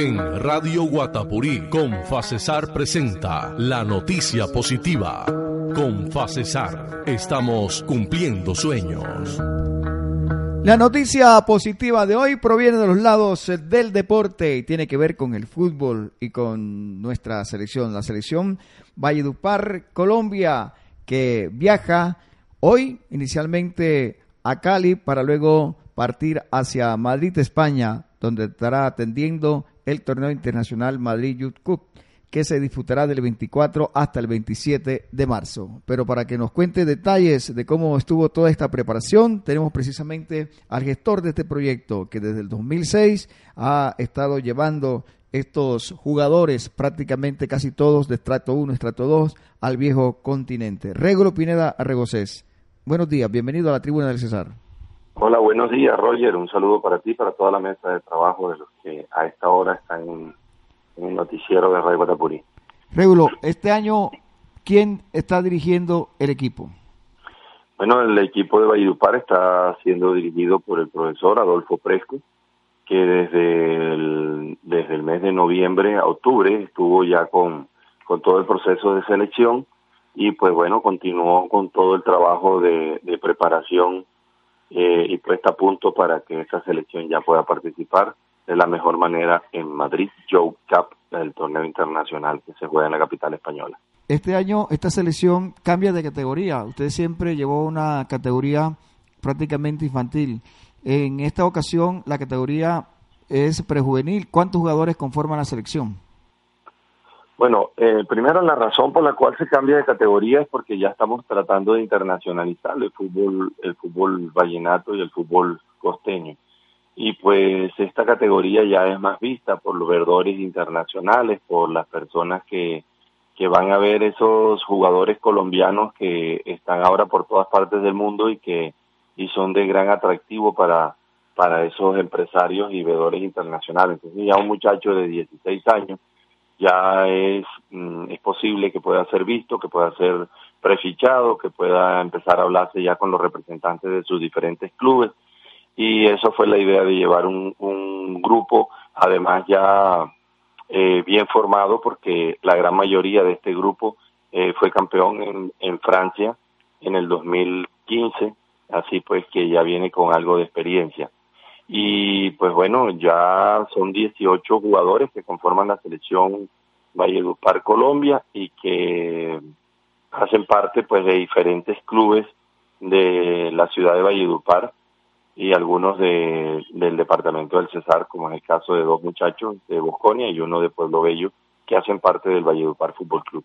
En Radio Guatapurí, con Facesar presenta la noticia positiva. Con Facesar, estamos cumpliendo sueños. La noticia positiva de hoy proviene de los lados del deporte y tiene que ver con el fútbol y con nuestra selección, la selección Valledupar Colombia, que viaja hoy inicialmente a Cali para luego partir hacia Madrid, España, donde estará atendiendo el torneo internacional Madrid Youth Cup, que se disputará del 24 hasta el 27 de marzo. Pero para que nos cuente detalles de cómo estuvo toda esta preparación, tenemos precisamente al gestor de este proyecto, que desde el 2006 ha estado llevando estos jugadores, prácticamente casi todos de estrato 1, estrato 2, al viejo continente. Regulo Pineda Arregocés. Buenos días, bienvenido a la tribuna del César. Hola, buenos días, Roger. Un saludo para ti, para toda la mesa de trabajo de los que a esta hora están en, el noticiero de Radio Guatapurí. Regulo, este año, ¿quién está dirigiendo el equipo? Bueno, el equipo de Valledupar está siendo dirigido por el profesor Adolfo Presco, que desde el, desde el mes de noviembre a octubre estuvo ya con, con todo el proceso de selección y pues bueno, continuó con todo el trabajo de, de preparación eh, y puesta a punto para que esa selección ya pueda participar de la mejor manera en Madrid Joe Cup, el torneo internacional que se juega en la capital española. Este año esta selección cambia de categoría. Usted siempre llevó una categoría prácticamente infantil. En esta ocasión la categoría es prejuvenil. ¿Cuántos jugadores conforman la selección? Bueno, eh, primero la razón por la cual se cambia de categoría es porque ya estamos tratando de internacionalizar el fútbol, el fútbol vallenato y el fútbol costeño. Y pues esta categoría ya es más vista por los verdores internacionales, por las personas que, que van a ver esos jugadores colombianos que están ahora por todas partes del mundo y que y son de gran atractivo para, para esos empresarios y vedores internacionales. Entonces ya un muchacho de 16 años ya es, mm, es posible que pueda ser visto, que pueda ser prefichado, que pueda empezar a hablarse ya con los representantes de sus diferentes clubes. Y eso fue la idea de llevar un, un grupo, además ya eh, bien formado, porque la gran mayoría de este grupo eh, fue campeón en, en Francia en el 2015, así pues que ya viene con algo de experiencia. Y pues bueno, ya son 18 jugadores que conforman la selección Valledupar Colombia y que hacen parte pues de diferentes clubes de la ciudad de Valledupar y algunos de, del departamento del Cesar, como en el caso de dos muchachos de Bosconia y uno de Pueblo Bello, que hacen parte del Valledupar Fútbol Club.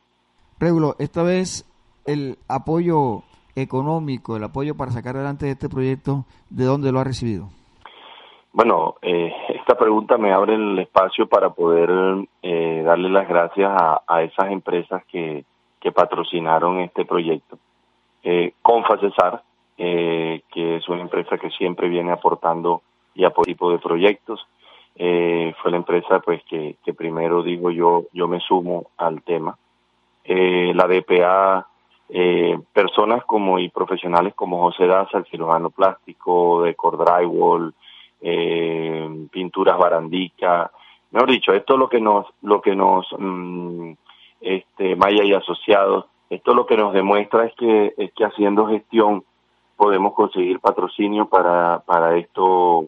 Regulo, esta vez el apoyo económico, el apoyo para sacar adelante este proyecto, ¿de dónde lo ha recibido? Bueno, eh, esta pregunta me abre el espacio para poder eh, darle las gracias a, esas empresas que, que, patrocinaron este proyecto. Eh, Confa Cesar, eh, que es una empresa que siempre viene aportando y apoyando tipo de proyectos, eh, fue la empresa pues que, que, primero digo yo yo me sumo al tema. la DPA, personas como y profesionales como José Daza, el cirujano plástico, de Drywall, eh, pinturas barandica, mejor dicho, esto es lo que nos, lo que nos, mm, este, Maya y asociados, esto lo que nos demuestra es que, es que haciendo gestión podemos conseguir patrocinio para, para esto,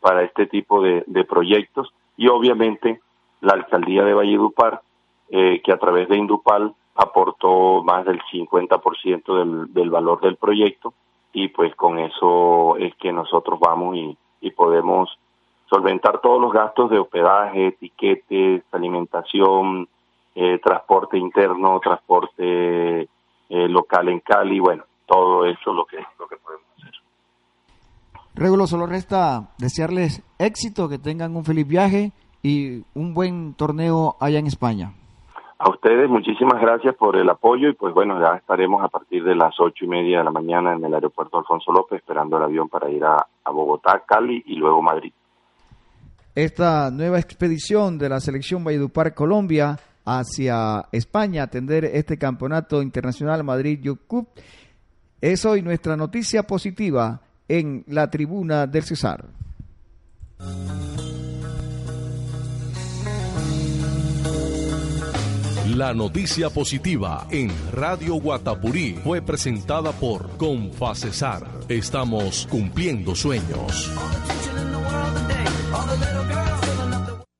para este tipo de, de proyectos. Y obviamente la alcaldía de Valledupar, eh, que a través de Indupal aportó más del 50% del, del valor del proyecto y pues con eso es que nosotros vamos y, y podemos solventar todos los gastos de hospedaje, etiquetes, alimentación, eh, transporte interno, transporte eh, local en Cali, bueno, todo eso lo que, lo que podemos hacer. Regulo, solo resta desearles éxito, que tengan un feliz viaje y un buen torneo allá en España. A ustedes muchísimas gracias por el apoyo y pues bueno, ya estaremos a partir de las ocho y media de la mañana en el aeropuerto Alfonso López esperando el avión para ir a, Bogotá, Cali y luego Madrid. Esta nueva expedición de la selección Valledupar Colombia hacia España atender este campeonato internacional Madrid Youth Cup es hoy nuestra noticia positiva en la tribuna del Cesar. La noticia positiva en Radio Guatapurí fue presentada por Confacesar. Estamos cumpliendo sueños.